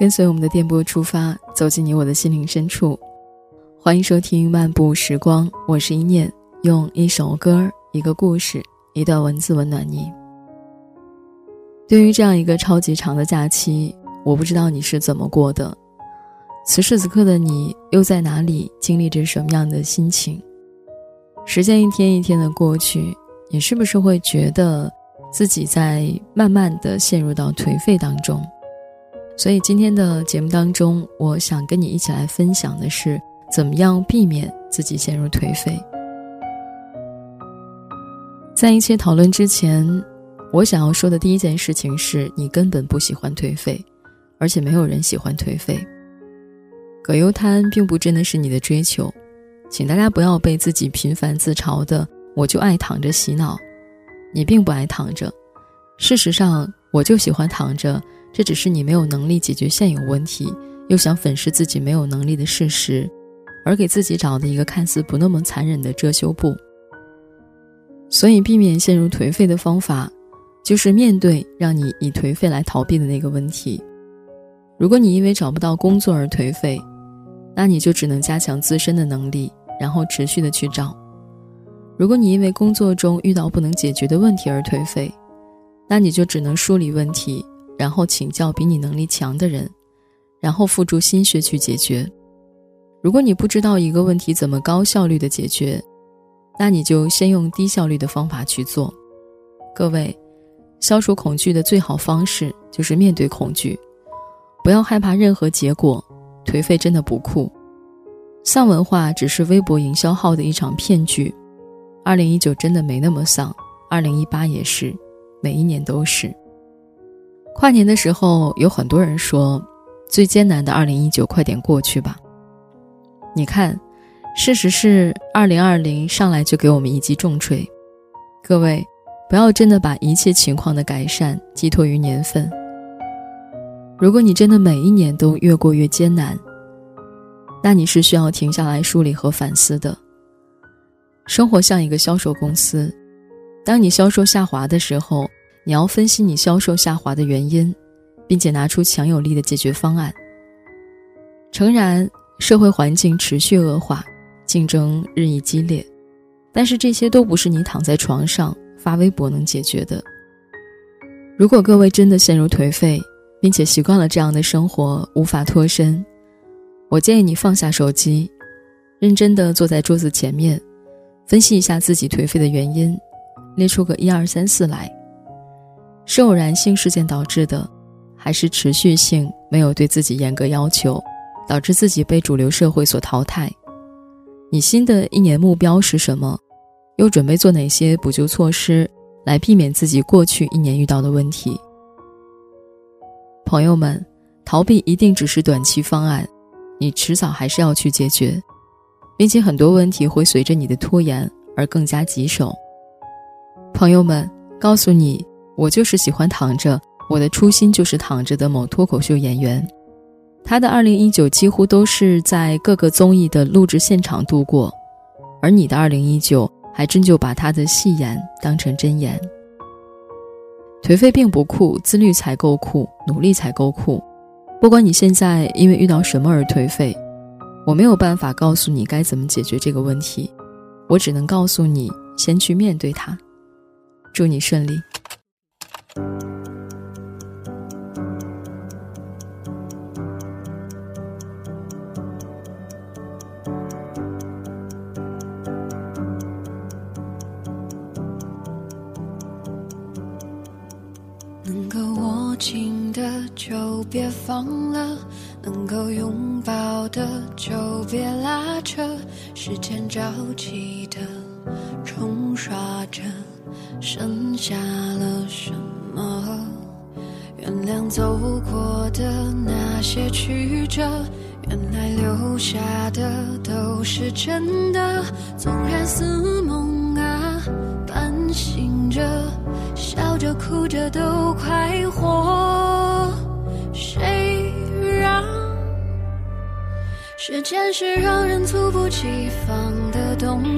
跟随我们的电波出发，走进你我的心灵深处。欢迎收听《漫步时光》，我是一念，用一首歌、一个故事、一段文字温暖你。对于这样一个超级长的假期，我不知道你是怎么过的。此时此刻的你又在哪里，经历着什么样的心情？时间一天一天的过去，你是不是会觉得自己在慢慢的陷入到颓废当中？所以今天的节目当中，我想跟你一起来分享的是，怎么样避免自己陷入颓废。在一切讨论之前，我想要说的第一件事情是，你根本不喜欢颓废，而且没有人喜欢颓废。葛优瘫并不真的是你的追求，请大家不要被自己频繁自嘲的“我就爱躺着”洗脑，你并不爱躺着，事实上，我就喜欢躺着。这只是你没有能力解决现有问题，又想粉饰自己没有能力的事实，而给自己找的一个看似不那么残忍的遮羞布。所以，避免陷入颓废的方法，就是面对让你以颓废来逃避的那个问题。如果你因为找不到工作而颓废，那你就只能加强自身的能力，然后持续的去找。如果你因为工作中遇到不能解决的问题而颓废，那你就只能梳理问题。然后请教比你能力强的人，然后付诸心血去解决。如果你不知道一个问题怎么高效率的解决，那你就先用低效率的方法去做。各位，消除恐惧的最好方式就是面对恐惧，不要害怕任何结果。颓废真的不酷，丧文化只是微博营销号的一场骗局。二零一九真的没那么丧，二零一八也是，每一年都是。跨年的时候，有很多人说，最艰难的二零一九快点过去吧。你看，事实是二零二零上来就给我们一记重锤。各位，不要真的把一切情况的改善寄托于年份。如果你真的每一年都越过越艰难，那你是需要停下来梳理和反思的。生活像一个销售公司，当你销售下滑的时候。你要分析你销售下滑的原因，并且拿出强有力的解决方案。诚然，社会环境持续恶化，竞争日益激烈，但是这些都不是你躺在床上发微博能解决的。如果各位真的陷入颓废，并且习惯了这样的生活无法脱身，我建议你放下手机，认真的坐在桌子前面，分析一下自己颓废的原因，列出个一二三四来。是偶然性事件导致的，还是持续性没有对自己严格要求，导致自己被主流社会所淘汰？你新的一年目标是什么？又准备做哪些补救措施来避免自己过去一年遇到的问题？朋友们，逃避一定只是短期方案，你迟早还是要去解决，并且很多问题会随着你的拖延而更加棘手。朋友们，告诉你。我就是喜欢躺着，我的初心就是躺着的某脱口秀演员，他的二零一九几乎都是在各个综艺的录制现场度过，而你的二零一九还真就把他的戏言当成真言。颓废并不酷，自律才够酷，努力才够酷。不管你现在因为遇到什么而颓废，我没有办法告诉你该怎么解决这个问题，我只能告诉你先去面对它。祝你顺利。能够握紧的就别放了，能够拥抱的就别拉扯，时间着急的冲刷着，剩下了什么？原谅走过的那些曲折，原来留下的都是真的，纵然似梦啊，半醒着。笑着哭着都快活，谁让时间是让人猝不及防